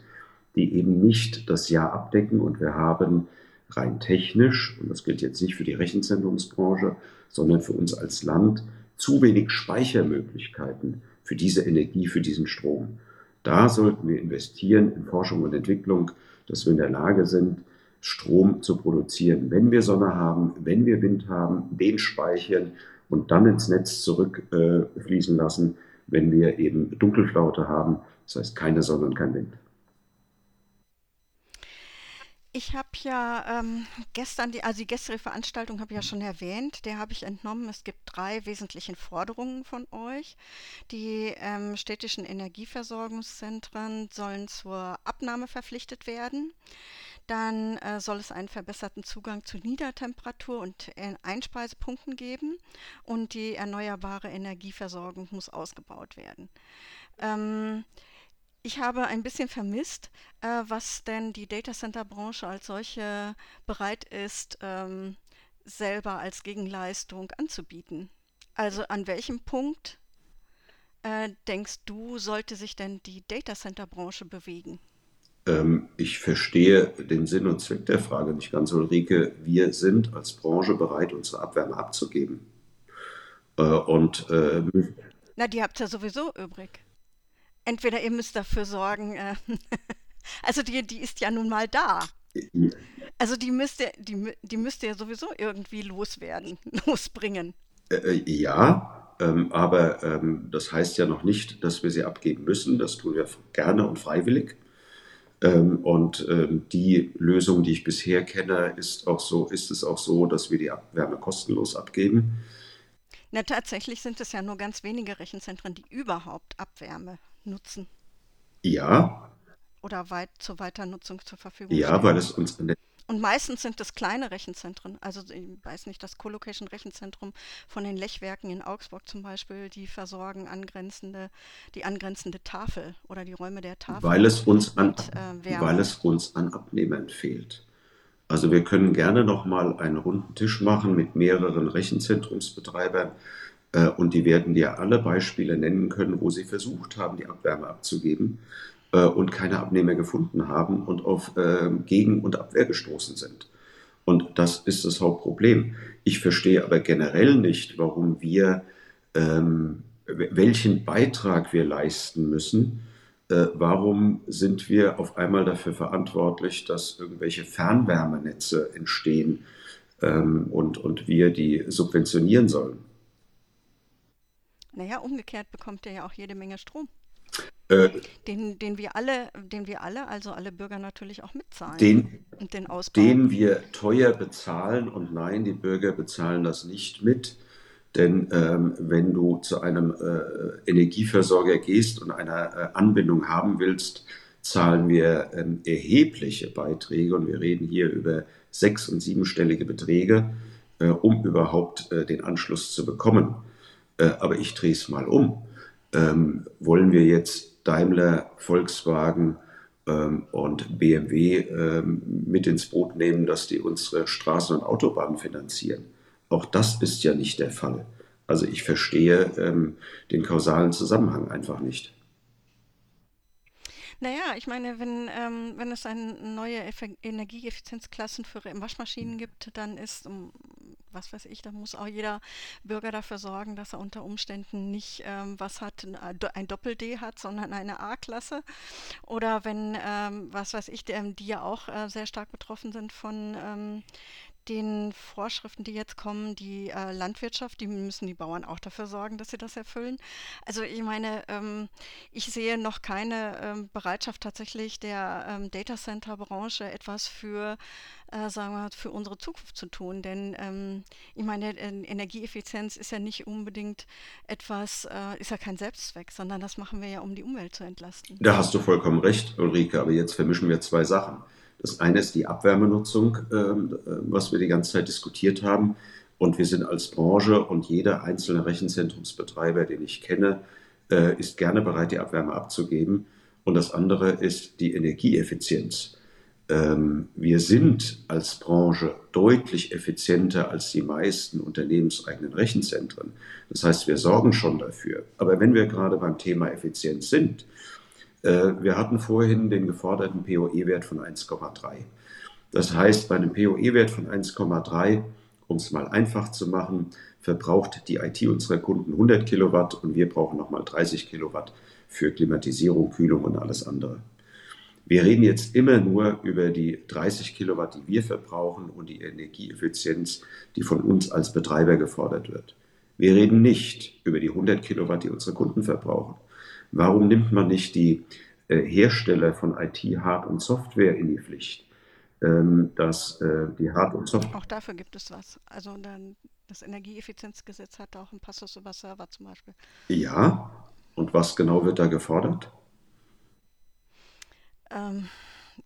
die eben nicht das Jahr abdecken und wir haben rein technisch, und das gilt jetzt nicht für die Rechenzentrumsbranche, sondern für uns als Land, zu wenig Speichermöglichkeiten für diese Energie, für diesen Strom. Da sollten wir investieren in Forschung und Entwicklung, dass wir in der Lage sind, Strom zu produzieren, wenn wir Sonne haben, wenn wir Wind haben, den speichern und dann ins Netz zurückfließen äh, lassen, wenn wir eben Dunkelflaute haben, das heißt keine Sonne und kein Wind. Ich habe ja ähm, gestern, die, also die gestrige Veranstaltung habe ich ja schon erwähnt, der habe ich entnommen. Es gibt drei wesentliche Forderungen von euch. Die ähm, städtischen Energieversorgungszentren sollen zur Abnahme verpflichtet werden. Dann äh, soll es einen verbesserten Zugang zu Niedertemperatur- und äh, Einspeisepunkten geben und die erneuerbare Energieversorgung muss ausgebaut werden. Ähm, ich habe ein bisschen vermisst, äh, was denn die Data Center Branche als solche bereit ist, ähm, selber als Gegenleistung anzubieten. Also an welchem Punkt äh, denkst du, sollte sich denn die Data Center Branche bewegen? Ähm, ich verstehe den Sinn und Zweck der Frage nicht ganz, Ulrike. Wir sind als Branche bereit, unsere Abwärme abzugeben. Äh, und äh, Na, die habt ihr sowieso übrig. Entweder ihr müsst dafür sorgen, äh, also die, die ist ja nun mal da. Also die müsst ihr, die, die müsst ihr sowieso irgendwie loswerden, losbringen. Äh, äh, ja, ähm, aber ähm, das heißt ja noch nicht, dass wir sie abgeben müssen. Das tun wir gerne und freiwillig. Ähm, und ähm, die Lösung, die ich bisher kenne, ist auch so, ist es auch so, dass wir die Abwärme kostenlos abgeben. Na, tatsächlich sind es ja nur ganz wenige Rechenzentren, die überhaupt Abwärme nutzen. Ja. Oder weit zur Weiternutzung zur Verfügung Ja, stellen. weil es uns an der Und meistens sind es kleine Rechenzentren. Also ich weiß nicht, das Colocation-Rechenzentrum von den Lechwerken in Augsburg zum Beispiel, die versorgen angrenzende, die angrenzende Tafel oder die Räume der Tafel weil es uns an, mit äh, weil es uns an Abnehmern fehlt. Also wir können gerne noch mal einen runden Tisch machen mit mehreren Rechenzentrumsbetreibern und die werden dir alle Beispiele nennen können, wo sie versucht haben, die Abwärme abzugeben äh, und keine Abnehmer gefunden haben und auf äh, Gegen- und Abwehr gestoßen sind. Und das ist das Hauptproblem. Ich verstehe aber generell nicht, warum wir, ähm, welchen Beitrag wir leisten müssen. Äh, warum sind wir auf einmal dafür verantwortlich, dass irgendwelche Fernwärmenetze entstehen ähm, und, und wir die subventionieren sollen? Naja, umgekehrt bekommt er ja auch jede Menge Strom, Äh, den, den wir alle, den wir alle, also alle Bürger natürlich auch mitzahlen. den, und den Ausbau. den wir teuer bezahlen. Und nein, die Bürger bezahlen das nicht mit. Denn ähm, wenn du zu einem äh, Energieversorger gehst und eine äh, Anbindung haben willst, zahlen wir ähm, erhebliche Beiträge und wir reden hier über sechs- und siebenstellige Beträge, äh, um überhaupt äh, den Anschluss zu bekommen. Äh, aber ich drehe es mal um. Ähm, wollen wir jetzt Daimler, Volkswagen ähm, und BMW ähm, mit ins Boot nehmen, dass die unsere Straßen und Autobahnen finanzieren? Auch das ist ja nicht der Fall. Also ich verstehe ähm, den kausalen Zusammenhang einfach nicht. Naja, ich meine, wenn, ähm, wenn es eine neue Effe- Energieeffizienzklassen für Waschmaschinen gibt, dann ist, was weiß ich, dann muss auch jeder Bürger dafür sorgen, dass er unter Umständen nicht ähm, was hat, ein äh, ein Doppel-D hat, sondern eine A-Klasse. Oder wenn, ähm, was weiß ich, die, ähm, die ja auch äh, sehr stark betroffen sind von ähm, den Vorschriften, die jetzt kommen, die äh, Landwirtschaft, die müssen die Bauern auch dafür sorgen, dass sie das erfüllen. Also ich meine, ähm, ich sehe noch keine ähm, Bereitschaft tatsächlich der ähm, Data Center Branche etwas für, äh, sagen wir, für unsere Zukunft zu tun. Denn ähm, ich meine, äh, Energieeffizienz ist ja nicht unbedingt etwas, äh, ist ja kein Selbstzweck, sondern das machen wir ja, um die Umwelt zu entlasten. Da hast du vollkommen recht, Ulrike, aber jetzt vermischen wir zwei Sachen. Das eine ist die Abwärmenutzung, ähm, äh, was wir die ganze Zeit diskutiert haben. Und wir sind als Branche und jeder einzelne Rechenzentrumsbetreiber, den ich kenne, äh, ist gerne bereit, die Abwärme abzugeben. Und das andere ist die Energieeffizienz. Ähm, wir sind als Branche deutlich effizienter als die meisten unternehmenseigenen Rechenzentren. Das heißt, wir sorgen schon dafür. Aber wenn wir gerade beim Thema Effizienz sind, wir hatten vorhin den geforderten POE-Wert von 1,3. Das heißt, bei einem POE-Wert von 1,3, um es mal einfach zu machen, verbraucht die IT unserer Kunden 100 Kilowatt und wir brauchen nochmal 30 Kilowatt für Klimatisierung, Kühlung und alles andere. Wir reden jetzt immer nur über die 30 Kilowatt, die wir verbrauchen und die Energieeffizienz, die von uns als Betreiber gefordert wird. Wir reden nicht über die 100 Kilowatt, die unsere Kunden verbrauchen. Warum nimmt man nicht die äh, Hersteller von IT, Hard- und Software in die Pflicht? Ähm, dass äh, die Hard- und Software. Auch dafür gibt es was. Also dann, das Energieeffizienzgesetz hat auch einen Passus über Server zum Beispiel. Ja, und was genau wird da gefordert? Ähm,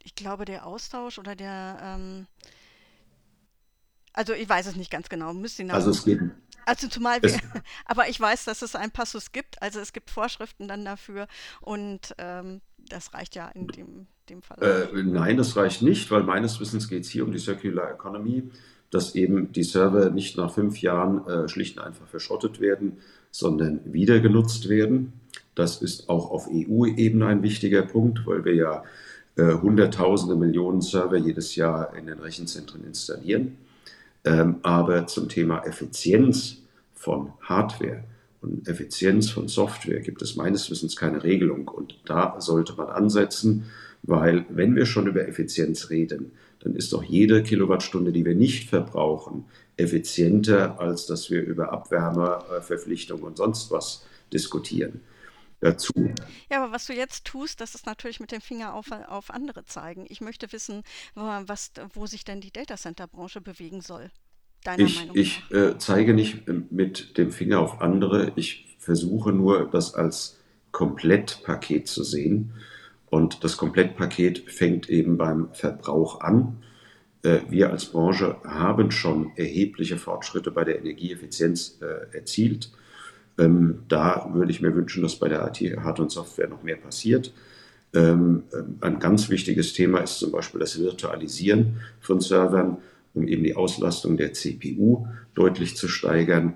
ich glaube, der Austausch oder der, ähm, also ich weiß es nicht ganz genau, müsste Also es geht, Also zumal wir, aber ich weiß, dass es einen Passus gibt, also es gibt Vorschriften dann dafür und ähm, das reicht ja in dem, dem Fall. Äh, nein, das reicht nicht, weil meines Wissens geht es hier um die Circular Economy, dass eben die Server nicht nach fünf Jahren äh, schlicht und einfach verschrottet werden, sondern wieder genutzt werden. Das ist auch auf EU-Ebene ein wichtiger Punkt, weil wir ja äh, Hunderttausende Millionen Server jedes Jahr in den Rechenzentren installieren. Ähm, aber zum Thema Effizienz von Hardware und Effizienz von Software gibt es meines Wissens keine Regelung. Und da sollte man ansetzen, weil wenn wir schon über Effizienz reden, dann ist doch jede Kilowattstunde, die wir nicht verbrauchen, effizienter, als dass wir über Abwärmeverpflichtung und sonst was diskutieren dazu. Ja, aber was du jetzt tust, das ist natürlich mit dem Finger auf, auf andere zeigen. Ich möchte wissen, wo, was, wo sich denn die Datacenter-Branche bewegen soll. Deiner ich, Meinung. Ich äh, zeige nicht äh, mit dem Finger auf andere. Ich versuche nur, das als Komplettpaket zu sehen. Und das Komplettpaket fängt eben beim Verbrauch an. Äh, wir als Branche haben schon erhebliche Fortschritte bei der Energieeffizienz äh, erzielt. Ähm, da würde ich mir wünschen, dass bei der IT, Hard- und Software noch mehr passiert. Ähm, ähm, ein ganz wichtiges Thema ist zum Beispiel das Virtualisieren von Servern, um eben die Auslastung der CPU deutlich zu steigern.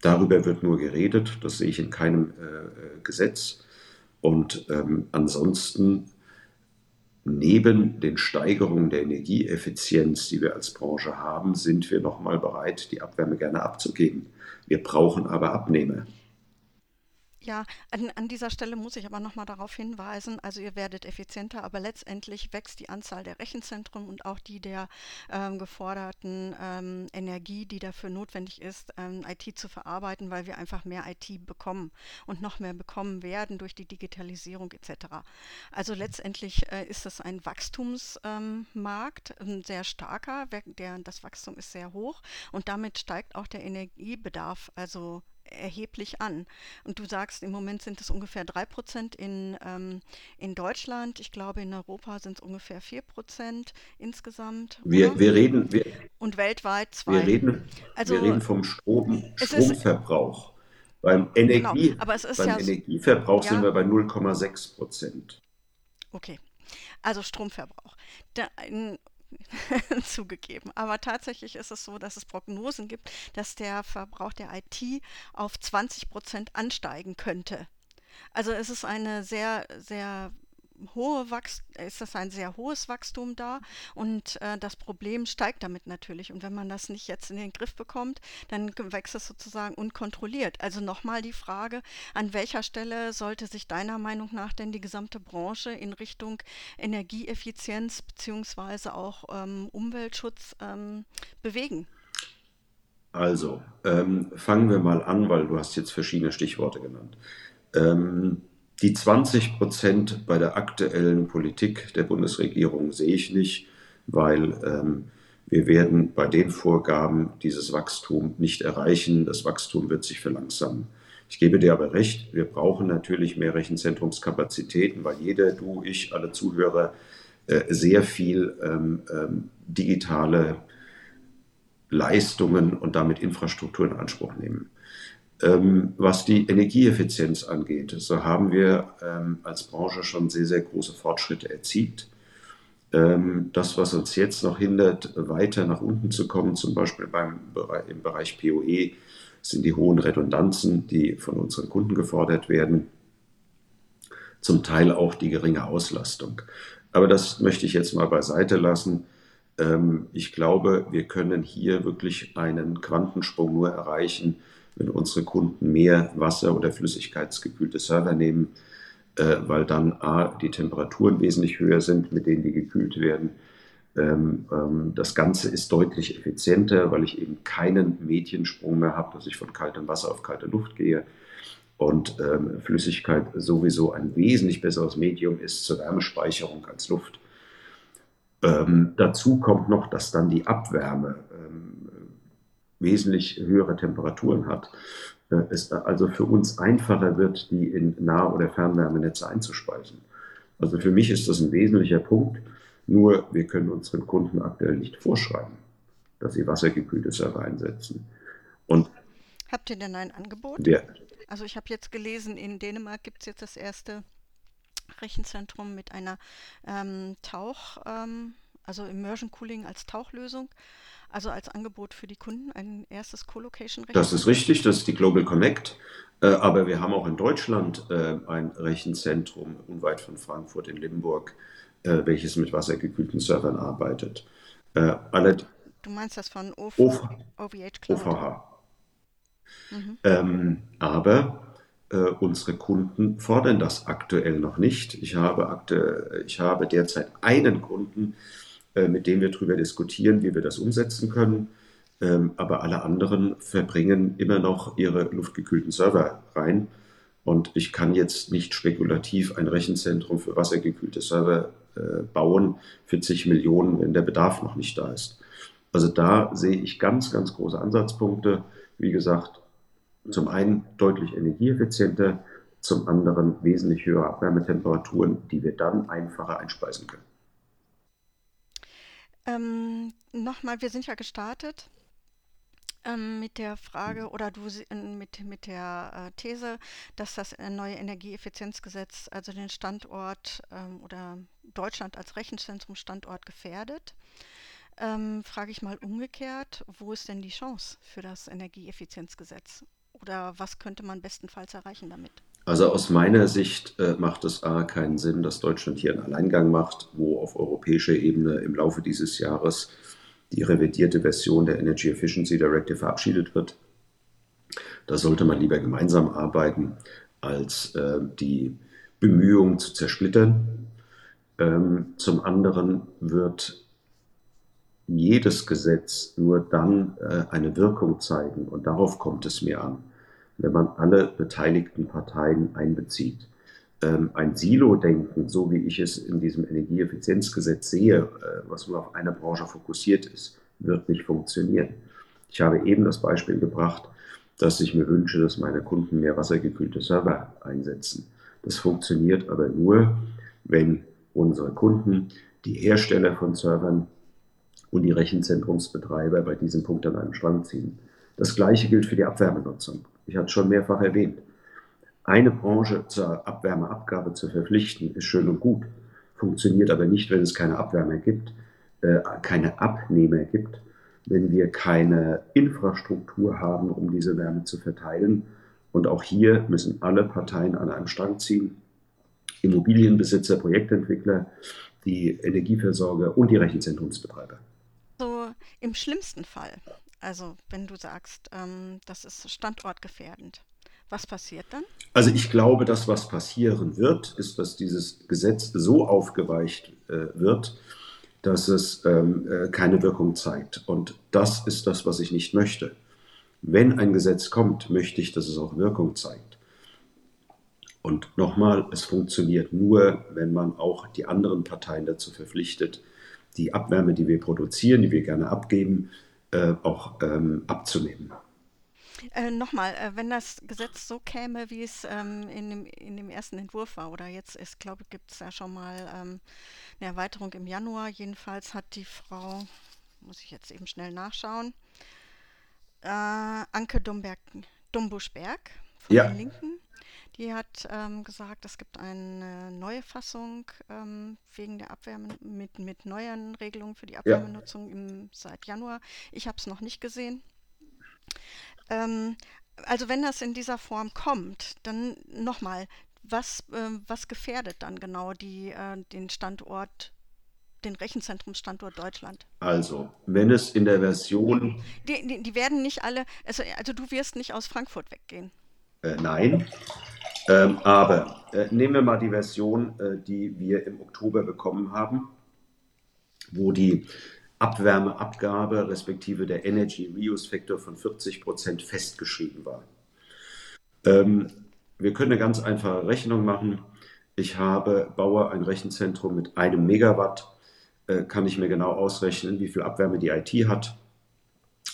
darüber wird nur geredet, das sehe ich in keinem äh, äh Gesetz. Und ansonsten neben den Steigerungen der Energieeffizienz, die wir als Branche haben, sind wir nochmal bereit, die Abwärme gerne abzugeben. Wir brauchen aber Abnehmer. Ja, an, an dieser Stelle muss ich aber nochmal darauf hinweisen, also ihr werdet effizienter, aber letztendlich wächst die Anzahl der Rechenzentren und auch die der ähm, geforderten ähm, Energie, die dafür notwendig ist, ähm, IT zu verarbeiten, weil wir einfach mehr IT bekommen und noch mehr bekommen werden durch die Digitalisierung etc. Also letztendlich äh, ist es ein Wachstumsmarkt, ein sehr starker, der, das Wachstum ist sehr hoch und damit steigt auch der Energiebedarf, also erheblich an. Und du sagst, im Moment sind es ungefähr 3 Prozent in, ähm, in Deutschland. Ich glaube, in Europa sind es ungefähr 4 Prozent insgesamt. Wir, wir reden. Wir, Und weltweit 2. Wir reden, also, wir reden vom Strom, Stromverbrauch. Ist, beim Energie, genau, beim ja, Energieverbrauch ja, sind wir bei 0,6 Prozent. Okay, also Stromverbrauch. Da, in, zugegeben. Aber tatsächlich ist es so, dass es Prognosen gibt, dass der Verbrauch der IT auf 20 Prozent ansteigen könnte. Also es ist eine sehr, sehr hohe Wachst ist das ein sehr hohes Wachstum da und äh, das Problem steigt damit natürlich. Und wenn man das nicht jetzt in den Griff bekommt, dann wächst es sozusagen unkontrolliert. Also nochmal die Frage, an welcher Stelle sollte sich deiner Meinung nach denn die gesamte Branche in Richtung Energieeffizienz beziehungsweise auch ähm, Umweltschutz ähm, bewegen? Also, ähm, fangen wir mal an, weil du hast jetzt verschiedene Stichworte genannt. Ähm, die 20 Prozent bei der aktuellen Politik der Bundesregierung sehe ich nicht, weil ähm, wir werden bei den Vorgaben dieses Wachstum nicht erreichen. Das Wachstum wird sich verlangsamen. Ich gebe dir aber recht, wir brauchen natürlich mehr Rechenzentrumskapazitäten, weil jeder, du, ich, alle Zuhörer äh, sehr viel ähm, ähm, digitale Leistungen und damit Infrastruktur in Anspruch nehmen. Ähm, was die Energieeffizienz angeht, so haben wir ähm, als Branche schon sehr, sehr große Fortschritte erzielt. Ähm, das, was uns jetzt noch hindert, weiter nach unten zu kommen, zum Beispiel beim, im Bereich PoE, sind die hohen Redundanzen, die von unseren Kunden gefordert werden. Zum Teil auch die geringe Auslastung. Aber das möchte ich jetzt mal beiseite lassen. Ähm, ich glaube, wir können hier wirklich einen Quantensprung nur erreichen, wenn unsere Kunden mehr Wasser- oder flüssigkeitsgekühlte Server nehmen, äh, weil dann A, die Temperaturen wesentlich höher sind, mit denen die gekühlt werden. Ähm, ähm, das Ganze ist deutlich effizienter, weil ich eben keinen Mediensprung mehr habe, dass ich von kaltem Wasser auf kalte Luft gehe. Und ähm, Flüssigkeit sowieso ein wesentlich besseres Medium ist zur Wärmespeicherung als Luft. Ähm, dazu kommt noch, dass dann die Abwärme ähm, wesentlich höhere Temperaturen hat, äh, es also für uns einfacher wird, die in Nah- oder Fernwärmenetze einzuspeisen. Also für mich ist das ein wesentlicher Punkt. Nur wir können unseren Kunden aktuell nicht vorschreiben, dass sie wassergekühlte Server einsetzen. Und Habt ihr denn ein Angebot? Der, also ich habe jetzt gelesen, in Dänemark gibt es jetzt das erste Dachrechenzentrum mit einer ähm, Tauch, ähm, also Immersion Cooling als Tauchlösung, also als Angebot für die Kunden, ein erstes Co-Location-Rechenzentrum. Das ist richtig, das ist die Global Connect. Äh, aber wir haben auch in Deutschland äh, ein Rechenzentrum unweit von Frankfurt in Limburg, äh, welches mit wassergekühlten Servern arbeitet. Alle, du meinst das von OV, OVH Cloud? OVH. Mhm. Ähm, aber äh, unsere Kunden fordern das aktuell noch nicht. Ich habe, aktu ich habe derzeit einen Kunden, mit dem wir darüber diskutieren, wie wir das umsetzen können. Ähm, aber alle anderen verbringen immer noch ihre luftgekühlten Server rein. Und ich kann jetzt nicht spekulativ ein Rechenzentrum für wassergekühlte Server äh, bauen für zig Millionen, wenn der Bedarf noch nicht da ist. Also da sehe ich ganz, ganz große Ansatzpunkte. Wie gesagt, zum einen deutlich energieeffizienter, zum anderen wesentlich höhere Abwärmetemperaturen, die wir dann einfacher einspeisen können. Ähm, Nochmal, wir sind ja gestartet ähm, mit der Frage oder du mit, mit der äh, These, dass das äh, neue Energieeffizienzgesetz also den Standort ähm, oder Deutschland als Rechenzentrum-Standort gefährdet. Ähm, frage ich mal umgekehrt, wo ist denn die Chance für das Energieeffizienzgesetz? Oder was könnte man bestenfalls erreichen damit? Also aus meiner Sicht äh, macht es A keinen Sinn, dass Deutschland hier einen Alleingang macht, wo auf europäischer Ebene im Laufe dieses Jahres die revidierte Version der Energy Efficiency Directive verabschiedet wird. Da sollte man lieber gemeinsam arbeiten, als äh, die Bemühungen zu zersplittern. Ähm, zum anderen wird jedes Gesetz nur dann äh, eine Wirkung zeigen, und darauf kommt es mir an, wenn man alle beteiligten Parteien einbezieht. Ähm, ein Silo-Denken, so wie ich es in diesem Energieeffizienzgesetz sehe, äh, was nur auf eine Branche fokussiert ist, wird nicht funktionieren. Ich habe eben das Beispiel gebracht, dass ich mir wünsche, dass meine Kunden mehr wassergekühlte Server einsetzen. Das funktioniert aber nur, wenn unsere Kunden, die Hersteller von Servern und die Rechenzentrumsbetreiber bei diesem Punkt an einem Strang ziehen. Das Gleiche gilt für die Abwärmenutzung. Ich hatte es schon mehrfach erwähnt. Eine Branche zur Abwärmeabgabe zu verpflichten, ist schön und gut, funktioniert aber nicht, wenn es keine Abwärme gibt, äh, keine Abnehmer gibt, wenn wir keine Infrastruktur haben, um diese Wärme zu verteilen. Und auch hier müssen alle Parteien an einem Strang ziehen. Immobilienbesitzer, Projektentwickler, die Energieversorger und die Rechenzentrumsbetreiber. So im schlimmsten Fall, also wenn du sagst, ähm, das ist standortgefährdend, was passiert dann? Also ich glaube, dass was passieren wird, ist, dass dieses Gesetz so aufgeweicht äh, wird, dass es ähm, äh, keine Wirkung zeigt. Und das ist das, was ich nicht möchte. Wenn ein Gesetz kommt, möchte ich, dass es auch Wirkung zeigt. Und nochmal, es funktioniert nur, wenn man auch die anderen Parteien dazu verpflichtet, die Abwärme, die wir produzieren, die wir gerne abgeben, äh, auch ähm, abzunehmen. Äh, Nochmal, äh, wenn das Gesetz so käme, wie es ähm, in, dem, in dem ersten Entwurf war, oder jetzt ist, glaube ich, gibt es ja schon mal ähm, eine Erweiterung im Januar. Jedenfalls hat die Frau, muss ich jetzt eben schnell nachschauen, äh, Anke Dumberg, Dumbuschberg von ja. den Linken, die hat ähm, gesagt, es gibt eine neue Fassung ähm, wegen der Abwärme mit, mit neuen Regelungen für die Abwärmenutzung im, seit Januar. Ich habe es noch nicht gesehen. Ähm, also wenn das in dieser Form kommt, dann nochmal, was, äh, was gefährdet dann genau die, äh, den Standort den Rechenzentrumsstandort Deutschland? Also, wenn es in der Version. Die, die, die werden nicht alle, also, also, du wirst nicht aus Frankfurt weggehen. Äh, nein. Ähm, aber äh, nehmen wir mal die Version, äh, die wir im Oktober bekommen haben, wo die Abwärmeabgabe respektive der Energy Reuse Factor von 40 Prozent festgeschrieben war. Ähm, wir können eine ganz einfache Rechnung machen. Ich habe, baue ein Rechenzentrum mit einem Megawatt, äh, kann ich mir genau ausrechnen, wie viel Abwärme die IT hat.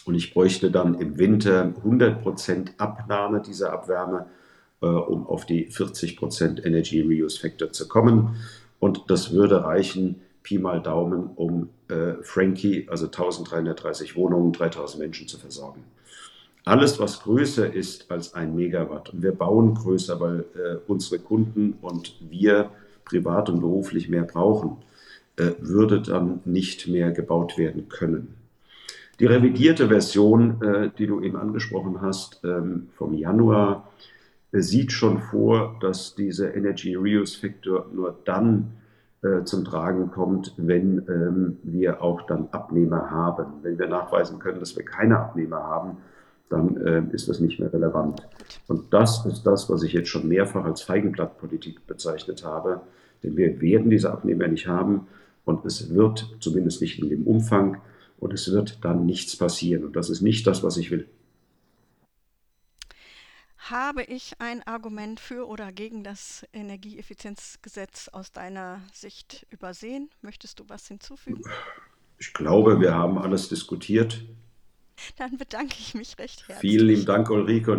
Und ich bräuchte dann im Winter 100 Prozent Abnahme dieser Abwärme um auf die 40% Energy Reuse Factor zu kommen. Und das würde reichen, Pi mal Daumen, um äh, Frankie, also 1330 Wohnungen, 3000 Menschen zu versorgen. Alles, was größer ist als ein Megawatt, und wir bauen größer, weil äh, unsere Kunden und wir privat und beruflich mehr brauchen, äh, würde dann nicht mehr gebaut werden können. Die revidierte Version, äh, die du eben angesprochen hast, ähm, vom Januar, äh, sieht schon vor, dass dieser Energy Reuse Factor nur dann zum Tragen kommt, wenn ähm, wir auch dann Abnehmer haben. Wenn wir nachweisen können, dass wir keine Abnehmer haben, dann äh, ist das nicht mehr relevant. Und das ist das, was ich jetzt schon mehrfach als Feigenblattpolitik bezeichnet habe. Denn wir werden diese Abnehmer nicht haben und es wird zumindest nicht in dem Umfang und es wird dann nichts passieren. Und das ist nicht das, was ich will. Habe ich ein Argument für oder gegen das Energieeffizienzgesetz aus deiner Sicht übersehen? Möchtest du was hinzufügen? Ich glaube, wir haben alles diskutiert. Dann bedanke ich mich recht herzlich. Vielen lieben Dank, Ulrike.